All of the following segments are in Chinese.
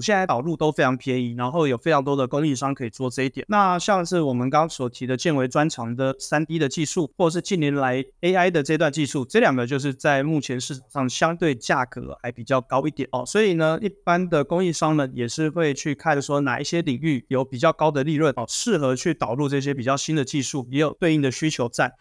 现在导入都非常便宜，然后有非常多的供应商可以做这一点。那像是我们刚刚所提的建维专长的 3D 的技术，或者是近年来 AI 的这段技术，这两个就是在目前市场上相对价格还比较高一点哦。所以呢，一般的供应商呢也是会去看说哪一些领域有比较高的利润哦，适合去导入这些比较新的技术，也有对应的需求在。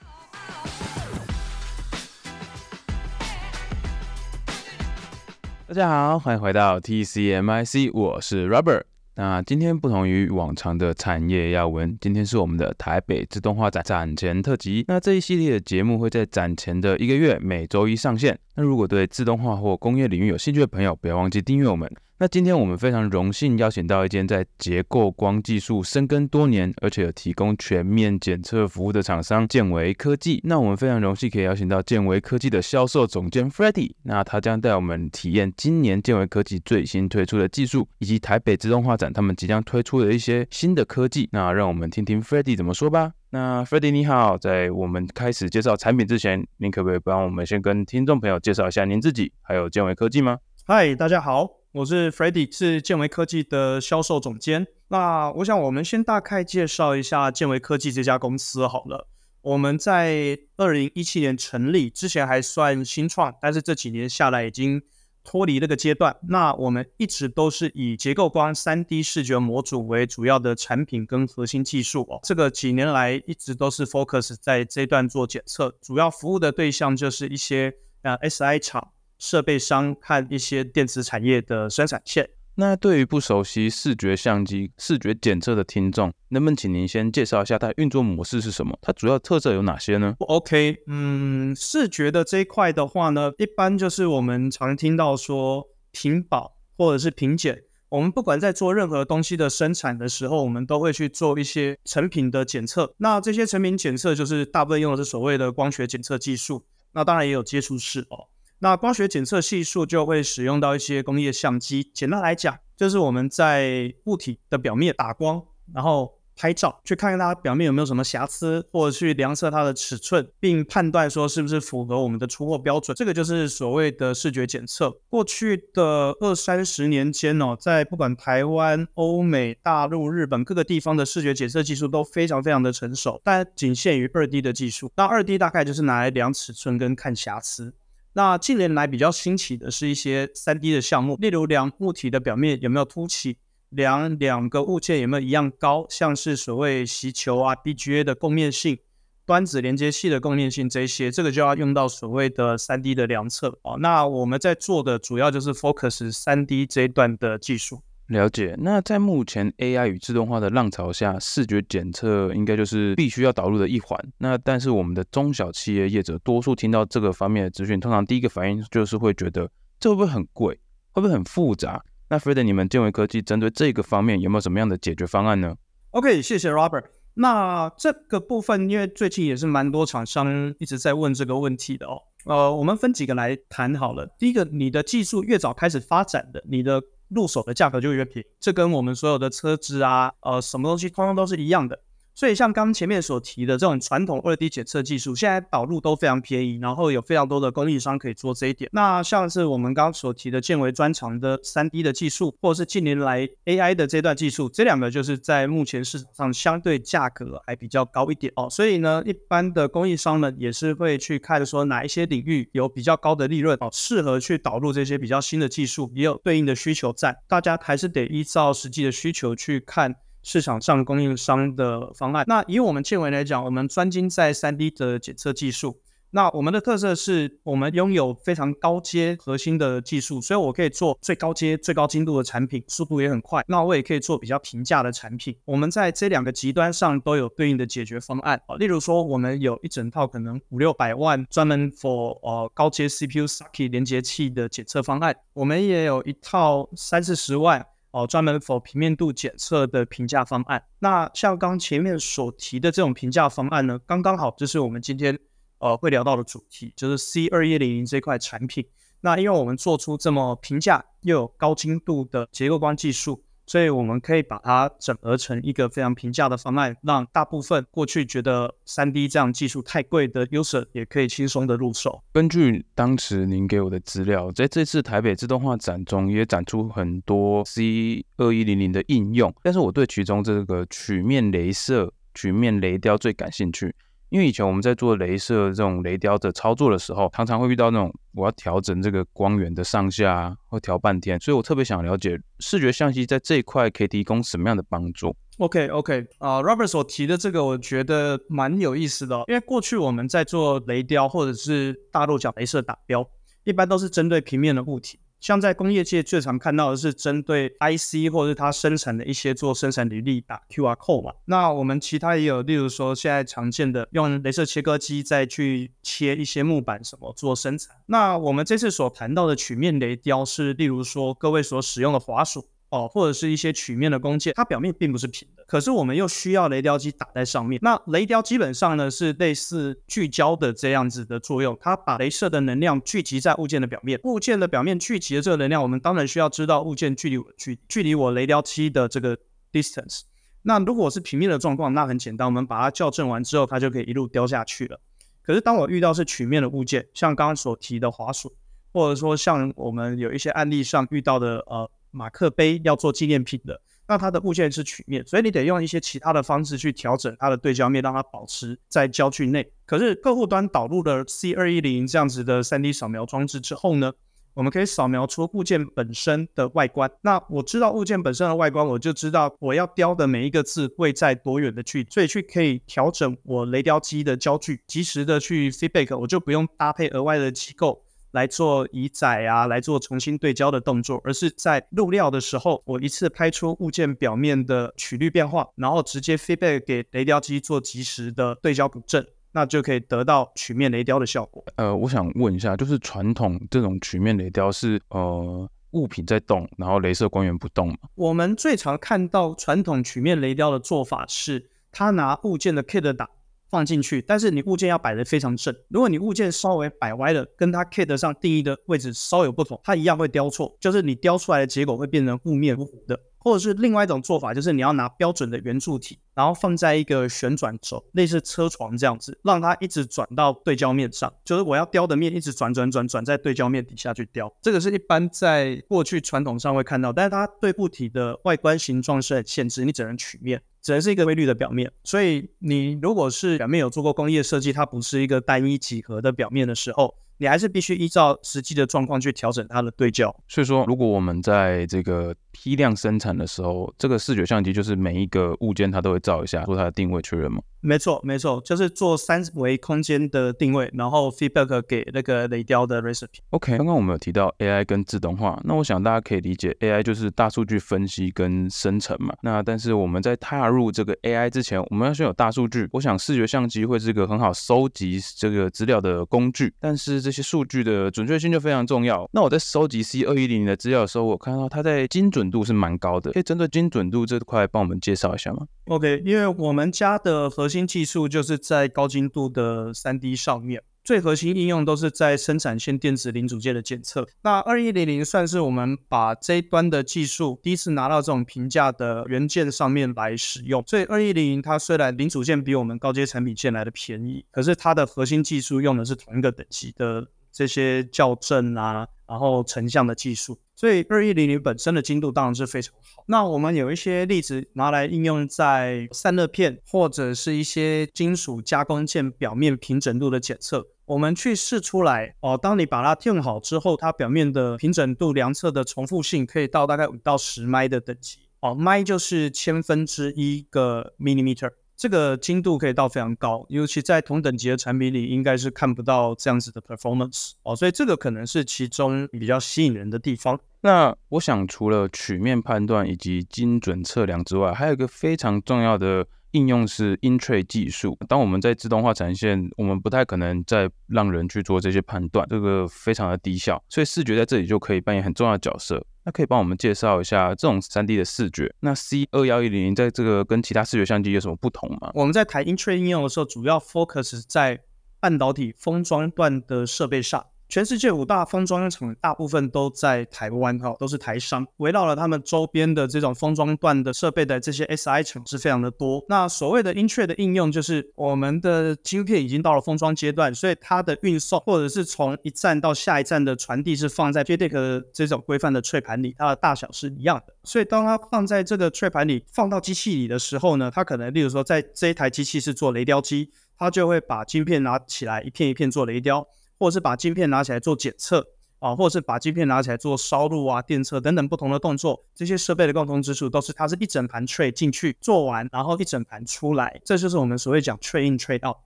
大家好，欢迎回到 TCMIC，我是 Robert。那今天不同于往常的产业要闻，今天是我们的台北自动化展展前特辑。那这一系列的节目会在展前的一个月每周一上线。那如果对自动化或工业领域有兴趣的朋友，不要忘记订阅我们。那今天我们非常荣幸邀请到一间在结构光技术深耕多年，而且有提供全面检测服务的厂商——建维科技。那我们非常荣幸可以邀请到建维科技的销售总监 Freddy。那他将带我们体验今年建维科技最新推出的技术，以及台北自动化展他们即将推出的一些新的科技。那让我们听听 Freddy 怎么说吧。那 Freddy 你好，在我们开始介绍产品之前，您可不可以帮我们先跟听众朋友介绍一下您自己，还有建维科技吗？嗨，大家好。我是 Freddy，是建维科技的销售总监。那我想，我们先大概介绍一下建维科技这家公司好了。我们在二零一七年成立，之前还算新创，但是这几年下来已经脱离那个阶段。那我们一直都是以结构光 3D 视觉模组为主要的产品跟核心技术哦。这个几年来一直都是 focus 在这段做检测，主要服务的对象就是一些呃 SI 厂。设备商和一些电子产业的生产线。那对于不熟悉视觉相机、视觉检测的听众，能不能请您先介绍一下它的运作模式是什么？它主要特色有哪些呢？OK，嗯，视觉的这一块的话呢，一般就是我们常听到说屏保或者是屏检。我们不管在做任何东西的生产的时候，我们都会去做一些成品的检测。那这些成品检测就是大部分用的是所谓的光学检测技术。那当然也有接触式哦。那光学检测系数就会使用到一些工业相机。简单来讲，就是我们在物体的表面打光，然后拍照，去看看它表面有没有什么瑕疵，或者去量测它的尺寸，并判断说是不是符合我们的出货标准。这个就是所谓的视觉检测。过去的二三十年间哦，在不管台湾、欧美、大陆、日本各个地方的视觉检测技术都非常非常的成熟，但仅限于二 D 的技术。那二 D 大概就是拿来量尺寸跟看瑕疵。那近年来比较兴起的是一些三 D 的项目，例如量物体的表面有没有凸起，量两个物件有没有一样高，像是所谓锡球啊、BGA 的共面性、端子连接器的共面性这些，这个就要用到所谓的三 D 的量测哦。那我们在做的主要就是 focus 三 D 这一段的技术。了解。那在目前 AI 与自动化的浪潮下，视觉检测应该就是必须要导入的一环。那但是我们的中小企业业者多数听到这个方面的资讯，通常第一个反应就是会觉得这会不会很贵，会不会很复杂？那 Fred 你们建维科技针对这个方面有没有什么样的解决方案呢？OK，谢谢 Robert。那这个部分，因为最近也是蛮多厂商一直在问这个问题的哦。呃，我们分几个来谈好了。第一个，你的技术越早开始发展的，你的入手的价格就越便宜，这跟我们所有的车子啊，呃，什么东西通通都是一样的。所以像刚刚前面所提的这种传统二 D 检测技术，现在导入都非常便宜，然后有非常多的供应商可以做这一点。那像是我们刚刚所提的建微专长的三 D 的技术，或者是近年来 AI 的这段技术，这两个就是在目前市场上相对价格还比较高一点哦。所以呢，一般的供应商呢也是会去看说哪一些领域有比较高的利润哦，适合去导入这些比较新的技术，也有对应的需求在。大家还是得依照实际的需求去看。市场上供应商的方案。那以我们建微来讲，我们专精在 3D 的检测技术。那我们的特色是我们拥有非常高阶核心的技术，所以我可以做最高阶、最高精度的产品，速度也很快。那我也可以做比较平价的产品。我们在这两个极端上都有对应的解决方案啊。例如说，我们有一整套可能五六百万专门 for 呃高阶 CPU socket 连接器的检测方案，我们也有一套三四十万。哦，专门否平面度检测的评价方案。那像刚前面所提的这种评价方案呢，刚刚好就是我们今天呃会聊到的主题，就是 C 二一零零这块产品。那因为我们做出这么平价又有高精度的结构光技术，所以我们可以把它整合成一个非常平价的方案，让大部分过去觉得 3D 这样技术太贵的 user 也可以轻松的入手。根据当时您给我的资料，在这次台北自动化展中也展出很多 C2100 的应用，但是我对其中这个曲面镭射、曲面雷雕最感兴趣。因为以前我们在做镭射这种雷雕的操作的时候，常常会遇到那种我要调整这个光源的上下，会调半天，所以我特别想了解视觉相机在这一块可以提供什么样的帮助。OK OK，啊、，Robert 所提的这个我觉得蛮有意思的哦，因为过去我们在做雷雕或者是大陆讲镭射打标，一般都是针对平面的物体。像在工业界最常看到的是针对 IC 或者是它生产的一些做生产履历打 QR code 嘛。那我们其他也有，例如说现在常见的用镭射切割机再去切一些木板什么做生产。那我们这次所谈到的曲面雷雕是，例如说各位所使用的滑鼠。哦，或者是一些曲面的工件，它表面并不是平的，可是我们又需要雷雕机打在上面。那雷雕基本上呢是类似聚焦的这样子的作用，它把镭射的能量聚集在物件的表面。物件的表面聚集的这个能量，我们当然需要知道物件距离我距距离我雷雕机的这个 distance。那如果是平面的状况，那很简单，我们把它校正完之后，它就可以一路雕下去了。可是当我遇到是曲面的物件，像刚刚所提的滑鼠，或者说像我们有一些案例上遇到的呃。马克杯要做纪念品的，那它的物件是曲面，所以你得用一些其他的方式去调整它的对焦面，让它保持在焦距内。可是客户端导入了 C2100 这样子的 3D 扫描装置之后呢，我们可以扫描出物件本身的外观。那我知道物件本身的外观，我就知道我要雕的每一个字会在多远的距离，所以去可以调整我雷雕机的焦距，及时的去 feedback，我就不用搭配额外的机构。来做移载啊，来做重新对焦的动作，而是在入料的时候，我一次拍出物件表面的曲率变化，然后直接 feedback 给雷雕机做及时的对焦补正，那就可以得到曲面雷雕的效果。呃，我想问一下，就是传统这种曲面雷雕是呃物品在动，然后镭射光源不动吗？我们最常看到传统曲面雷雕的做法是，他拿物件的 kit 打。放进去，但是你物件要摆得非常正。如果你物件稍微摆歪了，跟它 kit 上定义的位置稍有不同，它一样会雕错，就是你雕出来的结果会变成雾面糊糊的。或者是另外一种做法，就是你要拿标准的圆柱体，然后放在一个旋转轴，类似车床这样子，让它一直转到对焦面上。就是我要雕的面一直转转转转在对焦面底下去雕。这个是一般在过去传统上会看到，但是它对物体的外观形状是很限制，你只能曲面，只能是一个规律的表面。所以你如果是表面有做过工业设计，它不是一个单一几何的表面的时候。你还是必须依照实际的状况去调整它的对焦。所以说，如果我们在这个批量生产的时候，这个视觉相机就是每一个物件它都会照一下，做它的定位确认吗？没错，没错，就是做三维空间的定位，然后 feedback 给那个雷雕的 recipe。OK，刚刚我们有提到 AI 跟自动化，那我想大家可以理解 AI 就是大数据分析跟生成嘛。那但是我们在踏入这个 AI 之前，我们要先有大数据。我想视觉相机会是一个很好收集这个资料的工具，但是这这些数据的准确性就非常重要。那我在收集 C 二一零零的资料的时候，我看到它在精准度是蛮高的，可以针对精准度这块帮我们介绍一下吗？OK，因为我们家的核心技术就是在高精度的三 D 上面，最核心应用都是在生产线电子零组件的检测。那二一零零算是我们把这一端的技术第一次拿到这种平价的元件上面来使用。所以二一零零它虽然零组件比我们高阶产品线来的便宜，可是它的核心技术用的是同一个等级的这些校正啊，然后成像的技术。所以2100本身的精度当然是非常好。那我们有一些例子拿来应用在散热片或者是一些金属加工件表面平整度的检测。我们去试出来哦，当你把它调好之后，它表面的平整度量测的重复性可以到大概五到十迈的等级哦，迈就是千分之一个 millimeter。这个精度可以到非常高，尤其在同等级的产品里，应该是看不到这样子的 performance 哦，所以这个可能是其中比较吸引人的地方。那我想，除了曲面判断以及精准测量之外，还有一个非常重要的应用是 in-tray 技术。当我们在自动化产线，我们不太可能再让人去做这些判断，这个非常的低效，所以视觉在这里就可以扮演很重要的角色。那可以帮我们介绍一下这种三 D 的视觉？那 C 二幺一零零在这个跟其他视觉相机有什么不同吗？我们在谈 in-tray 应用的时候，主要 focus 在半导体封装段的设备上。全世界五大封装厂大部分都在台湾哈，都是台商，围绕了他们周边的这种封装段的设备的这些 SI 厂是非常的多。那所谓的 i n t r a 的应用，就是我们的晶片已经到了封装阶段，所以它的运送或者是从一站到下一站的传递是放在 JEDEC 这种规范的脆盘里，它的大小是一样的。所以当它放在这个脆盘里，放到机器里的时候呢，它可能例如说在这一台机器是做雷雕机，它就会把晶片拿起来一片一片做雷雕。或者是把晶片拿起来做检测啊，或者是把晶片拿起来做烧录啊、电测等等不同的动作，这些设备的共同之处都是它是一整盘 tray 进去做完，然后一整盘出来，这就是我们所谓讲 tray in tray out。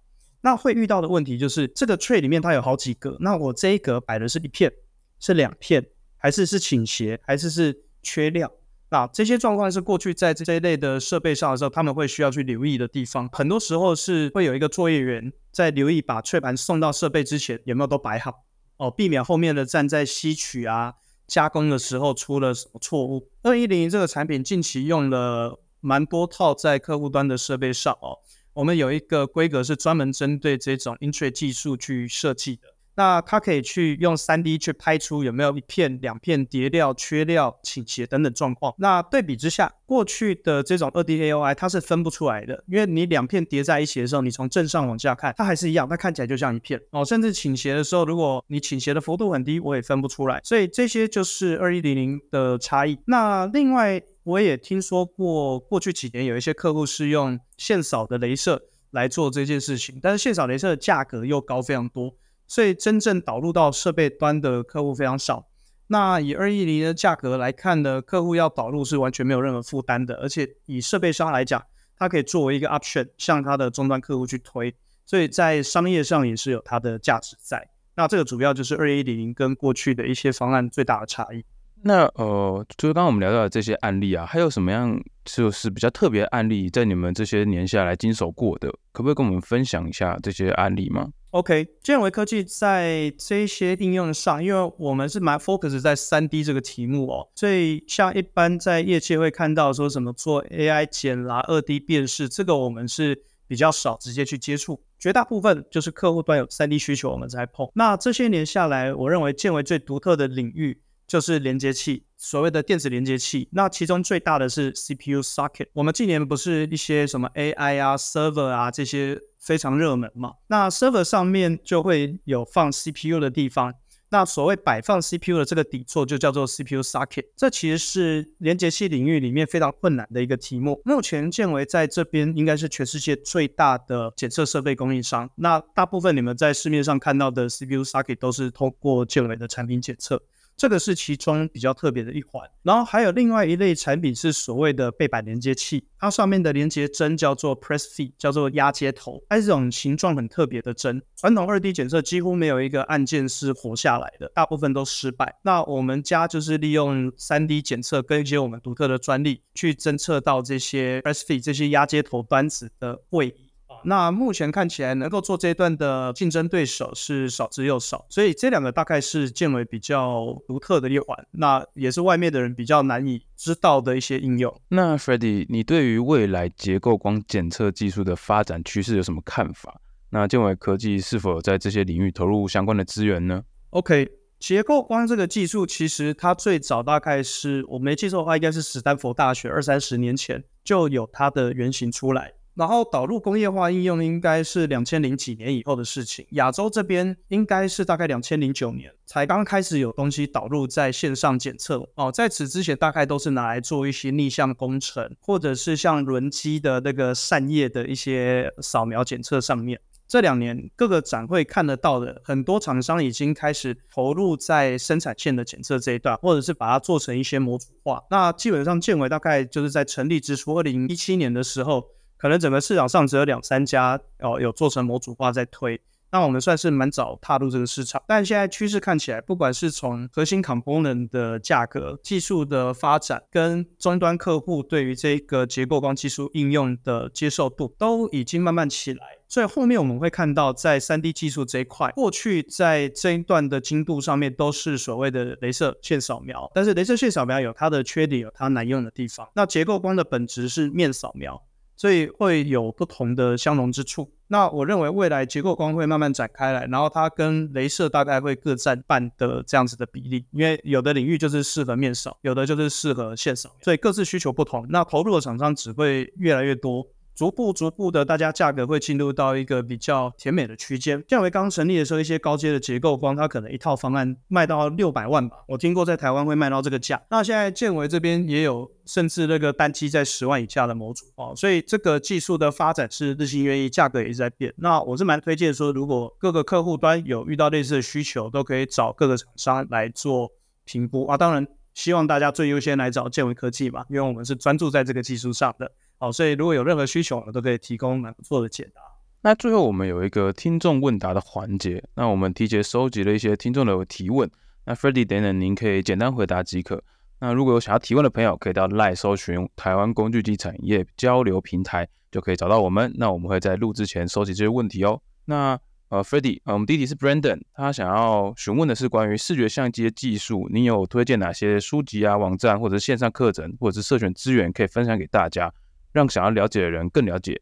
那会遇到的问题就是这个 tray 里面它有好几格，那我这一格摆的是一片，是两片，还是是倾斜，还是是缺料？那这些状况是过去在这一类的设备上的时候，他们会需要去留意的地方。很多时候是会有一个作业员在留意，把 tray 盘送到设备之前有没有都摆好哦，避免后面的站在吸取啊、加工的时候出了什么错误。二一零这个产品近期用了蛮多套在客户端的设备上哦，我们有一个规格是专门针对这种 Intra 技术去设计的。那它可以去用 3D 去拍出有没有一片、两片叠料、缺料、倾斜等等状况。那对比之下，过去的这种 2D AOI 它是分不出来的，因为你两片叠在一起的时候，你从正上往下看，它还是一样，它看起来就像一片哦。甚至倾斜的时候，如果你倾斜的幅度很低，我也分不出来。所以这些就是2100的差异。那另外，我也听说过，过去几年有一些客户是用线扫的镭射来做这件事情，但是线扫镭射的价格又高非常多。所以真正导入到设备端的客户非常少。那以二一零的价格来看呢，客户要导入是完全没有任何负担的，而且以设备商来讲，它可以作为一个 option 向它的终端客户去推，所以在商业上也是有它的价值在。那这个主要就是二一零跟过去的一些方案最大的差异。那呃，就是刚刚我们聊到的这些案例啊，还有什么样就是比较特别案例，在你们这些年下来经手过的，可不可以跟我们分享一下这些案例吗？OK，建维科技在这些应用上，因为我们是蛮 focus 在 3D 这个题目哦，所以像一般在业界会看到说什么做 AI 剪啦、2D 辨识，这个我们是比较少直接去接触，绝大部分就是客户端有 3D 需求，我们才碰。那这些年下来，我认为建维最独特的领域就是连接器，所谓的电子连接器。那其中最大的是 CPU socket。我们近年不是一些什么 AI 啊、server 啊这些。非常热门嘛，那 server 上面就会有放 CPU 的地方，那所谓摆放 CPU 的这个底座就叫做 CPU socket，这其实是连接器领域里面非常困难的一个题目。目前建纬在这边应该是全世界最大的检测设备供应商，那大部分你们在市面上看到的 CPU socket 都是通过建纬的产品检测。这个是其中比较特别的一环，然后还有另外一类产品是所谓的背板连接器，它上面的连接针叫做 press feed，叫做压接头，它是这种形状很特别的针。传统二 D 检测几乎没有一个按键是活下来的，大部分都失败。那我们家就是利用三 D 检测跟一些我们独特的专利，去侦测到这些 press feed 这些压接头端子的位移。那目前看起来能够做这一段的竞争对手是少之又少，所以这两个大概是建纬比较独特的一环，那也是外面的人比较难以知道的一些应用。那 Freddy，你对于未来结构光检测技术的发展趋势有什么看法？那建伟科技是否有在这些领域投入相关的资源呢？OK，结构光这个技术其实它最早大概是我没记错的话，应该是史丹佛大学二三十年前就有它的原型出来。然后导入工业化应用应该是两千零几年以后的事情，亚洲这边应该是大概两千零九年才刚开始有东西导入在线上检测哦，在此之前大概都是拿来做一些逆向工程，或者是像轮机的那个扇叶的一些扫描检测上面。这两年各个展会看得到的很多厂商已经开始投入在生产线的检测这一段，或者是把它做成一些模组化。那基本上建纬大概就是在成立之初，二零一七年的时候。可能整个市场上只有两三家哦，有做成模组化在推，那我们算是蛮早踏入这个市场。但现在趋势看起来，不管是从核心 component 的价格、技术的发展，跟终端客户对于这个结构光技术应用的接受度，都已经慢慢起来。所以后面我们会看到，在 3D 技术这一块，过去在这一段的精度上面都是所谓的镭射线扫描，但是镭射线扫描有它的缺点，有它难用的地方。那结构光的本质是面扫描。所以会有不同的相容之处。那我认为未来结构光会慢慢展开来，然后它跟镭射大概会各占半的这样子的比例，因为有的领域就是适合面少，有的就是适合线少，所以各自需求不同，那投入的厂商只会越来越多。逐步逐步的，大家价格会进入到一个比较甜美的区间。建维刚成立的时候，一些高阶的结构光，它可能一套方案卖到六百万吧，我听过在台湾会卖到这个价。那现在建维这边也有，甚至那个单机在十万以下的模组哦，所以这个技术的发展是日新月异，价格也是在变。那我是蛮推荐说，如果各个客户端有遇到类似的需求，都可以找各个厂商来做评估啊。当然，希望大家最优先来找建维科技嘛，因为我们是专注在这个技术上的。好，所以如果有任何需求，我都可以提供蛮不错的解答。那最后我们有一个听众问答的环节，那我们提前收集了一些听众的提问。那 Freddy 等等，您可以简单回答即可。那如果有想要提问的朋友，可以到 LINE 搜寻台湾工具机产业交流平台，就可以找到我们。那我们会在录之前收集这些问题哦。那呃，Freddy，呃，我们第一题是 Brandon，他想要询问的是关于视觉相机的技术，你有推荐哪些书籍啊、网站或者是线上课程或者是社群资源可以分享给大家？让想要了解的人更了解。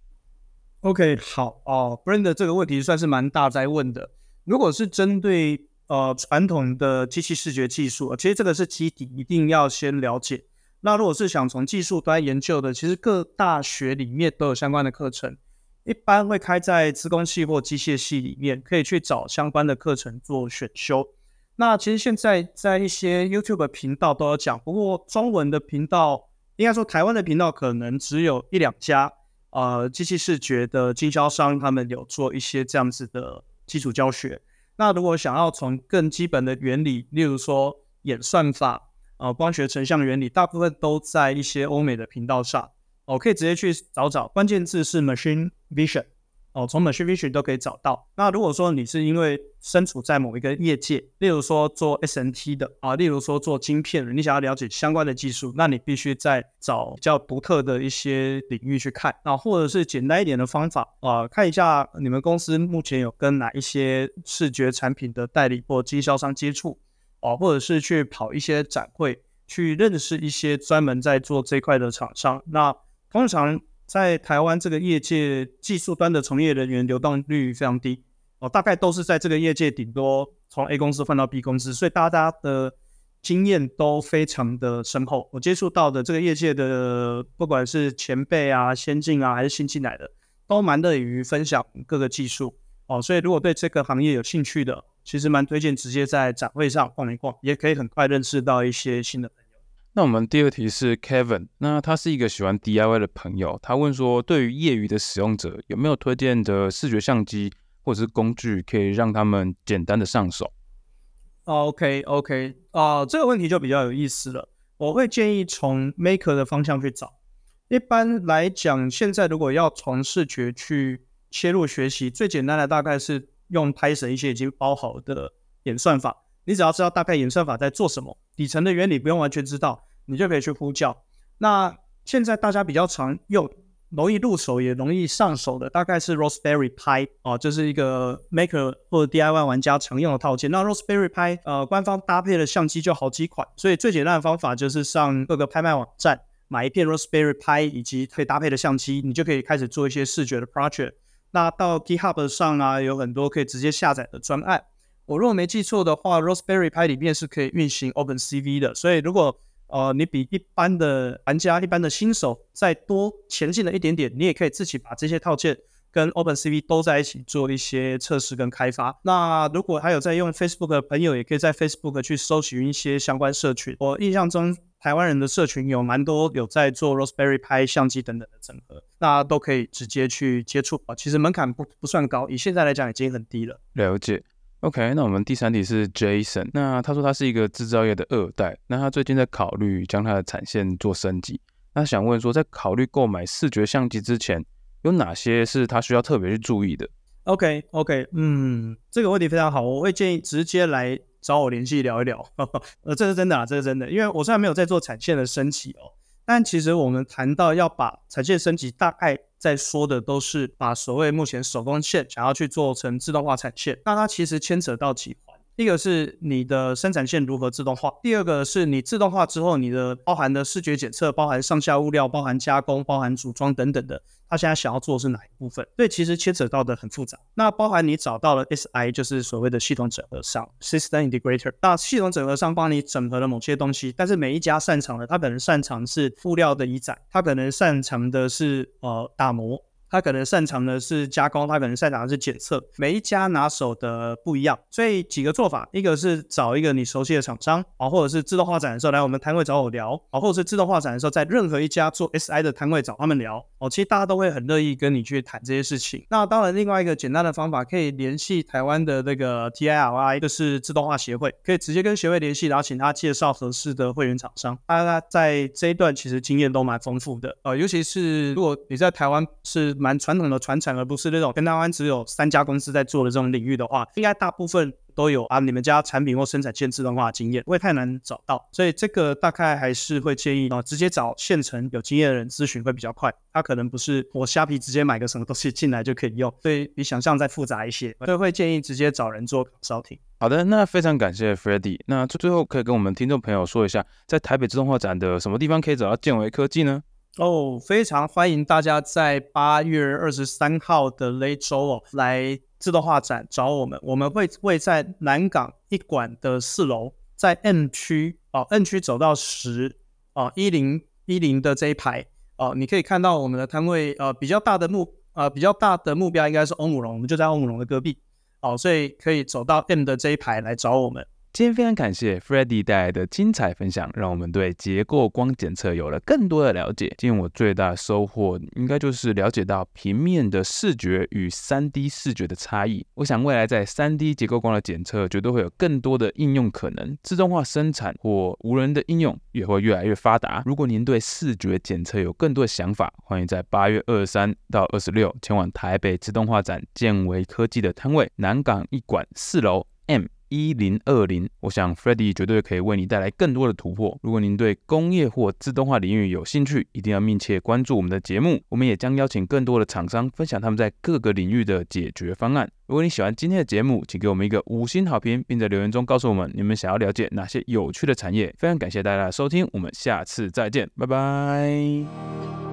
OK，好哦，Brenda 这个问题算是蛮大在问的。如果是针对呃传统的机器视觉技术，其实这个是基底，一定要先了解。那如果是想从技术端研究的，其实各大学里面都有相关的课程，一般会开在资工系或机械系里面，可以去找相关的课程做选修。那其实现在在一些 YouTube 频道都有讲，不过中文的频道。应该说，台湾的频道可能只有一两家，呃，机器视觉的经销商，他们有做一些这样子的基础教学。那如果想要从更基本的原理，例如说演算法，呃，光学成像原理，大部分都在一些欧美的频道上，我、可以直接去找找，关键字是 machine vision。哦，从 Machine Vision 都可以找到。那如果说你是因为身处在某一个业界，例如说做 SNT 的啊，例如说做晶片的，你想要了解相关的技术，那你必须再找比较独特的一些领域去看。那或者是简单一点的方法啊，看一下你们公司目前有跟哪一些视觉产品的代理或经销商接触啊，或者是去跑一些展会，去认识一些专门在做这块的厂商。那通常。在台湾这个业界，技术端的从业人员流动率非常低哦，大概都是在这个业界顶多从 A 公司换到 B 公司，所以大家的经验都非常的深厚。我接触到的这个业界的，不管是前辈啊、先进啊，还是新进来的，都蛮乐于分享各个技术哦。所以如果对这个行业有兴趣的，其实蛮推荐直接在展会上逛一逛，也可以很快认识到一些新的。那我们第二题是 Kevin，那他是一个喜欢 DIY 的朋友，他问说，对于业余的使用者，有没有推荐的视觉相机或者是工具，可以让他们简单的上手？OK OK，啊、这个问题就比较有意思了。我会建议从 Maker 的方向去找。一般来讲，现在如果要从视觉去切入学习，最简单的大概是用 Python 一些已经包好的演算法。你只要知道大概演算法在做什么，底层的原理不用完全知道，你就可以去呼叫。那现在大家比较常用、容易入手也容易上手的，大概是 Raspberry Pi 哦，这是一个 Maker 或者 DIY 玩家常用的套件。那 Raspberry Pi 呃，官方搭配的相机就好几款，所以最简单的方法就是上各个拍卖网站买一片 Raspberry Pi 以及可以搭配的相机，你就可以开始做一些视觉的 project。那到 GitHub 上啊，有很多可以直接下载的专案。我如果没记错的话，Raspberry Pi 里面是可以运行 OpenCV 的，所以如果呃你比一般的玩家、一般的新手再多前进了一点点，你也可以自己把这些套件跟 OpenCV 都在一起做一些测试跟开发。那如果还有在用 Facebook 的朋友，也可以在 Facebook 去搜寻一些相关社群。我印象中台湾人的社群有蛮多有在做 Raspberry Pi 相机等等的整合，那都可以直接去接触啊。其实门槛不不算高，以现在来讲已经很低了。了解。OK，那我们第三题是 Jason，那他说他是一个制造业的二代，那他最近在考虑将他的产线做升级，那想问说，在考虑购买视觉相机之前，有哪些是他需要特别去注意的？OK OK，嗯，这个问题非常好，我会建议直接来找我联系聊一聊，呃，这是真的啊，这是真的，因为我虽然没有在做产线的升级哦，但其实我们谈到要把产线升级，大概。在说的都是把所谓目前手工线想要去做成自动化产线，那它其实牵扯到几环。一个是你的生产线如何自动化，第二个是你自动化之后，你的包含的视觉检测、包含上下物料、包含加工、包含组装等等的，他现在想要做的是哪一部分？所以其实牵扯到的很复杂。那包含你找到了 SI，就是所谓的系统整合商 （System Integrator）。那系统整合商帮你整合了某些东西，但是每一家擅长的，他可能擅长是物料的移载，他可能擅长的是呃打磨。他可能擅长的是加工，他可能擅长的是检测，每一家拿手的不一样，所以几个做法，一个是找一个你熟悉的厂商啊，或者是自动化展的时候来我们摊位找我聊啊，或者是自动化展的时候在任何一家做 SI 的摊位找他们聊哦，其实大家都会很乐意跟你去谈这些事情。那当然，另外一个简单的方法可以联系台湾的那个 TILI，就是自动化协会，可以直接跟协会联系，然后请他介绍合适的会员厂商。大家在这一段其实经验都蛮丰富的，呃，尤其是如果你在台湾是。蛮传统的传承，而不是那种跟台湾只有三家公司在做的这种领域的话，应该大部分都有啊。你们家产品或生产线自动化经验，不会太难找到。所以这个大概还是会建议啊，直接找现成有经验的人咨询会比较快。他可能不是我虾皮直接买个什么东西进来就可以用，所以比想象再复杂一些。所以会建议直接找人做稍停。好的，那非常感谢 Freddy。那最最后可以跟我们听众朋友说一下，在台北自动化展的什么地方可以找到健维科技呢？哦，非常欢迎大家在八月二十三号的那周哦来自动化展找我们。我们会位在南港一馆的四楼，在 M 区哦，M 区走到十哦一零一零的这一排哦，你可以看到我们的摊位呃比较大的目呃比较大的目标应该是欧姆龙，我们就在欧姆龙的隔壁哦，所以可以走到 M 的这一排来找我们。今天非常感谢 Freddy 带来的精彩分享，让我们对结构光检测有了更多的了解。今天我最大的收获，应该就是了解到平面的视觉与 3D 视觉的差异。我想未来在 3D 结构光的检测，绝对会有更多的应用可能。自动化生产或无人的应用也会越来越发达。如果您对视觉检测有更多的想法，欢迎在八月二十三到二十六前往台北自动化展建维科技的摊位，南港一馆四楼 M。一零二零，我想 Freddy 绝对可以为你带来更多的突破。如果您对工业或自动化领域有兴趣，一定要密切关注我们的节目。我们也将邀请更多的厂商分享他们在各个领域的解决方案。如果你喜欢今天的节目，请给我们一个五星好评，并在留言中告诉我们你们想要了解哪些有趣的产业。非常感谢大家的收听，我们下次再见，拜拜。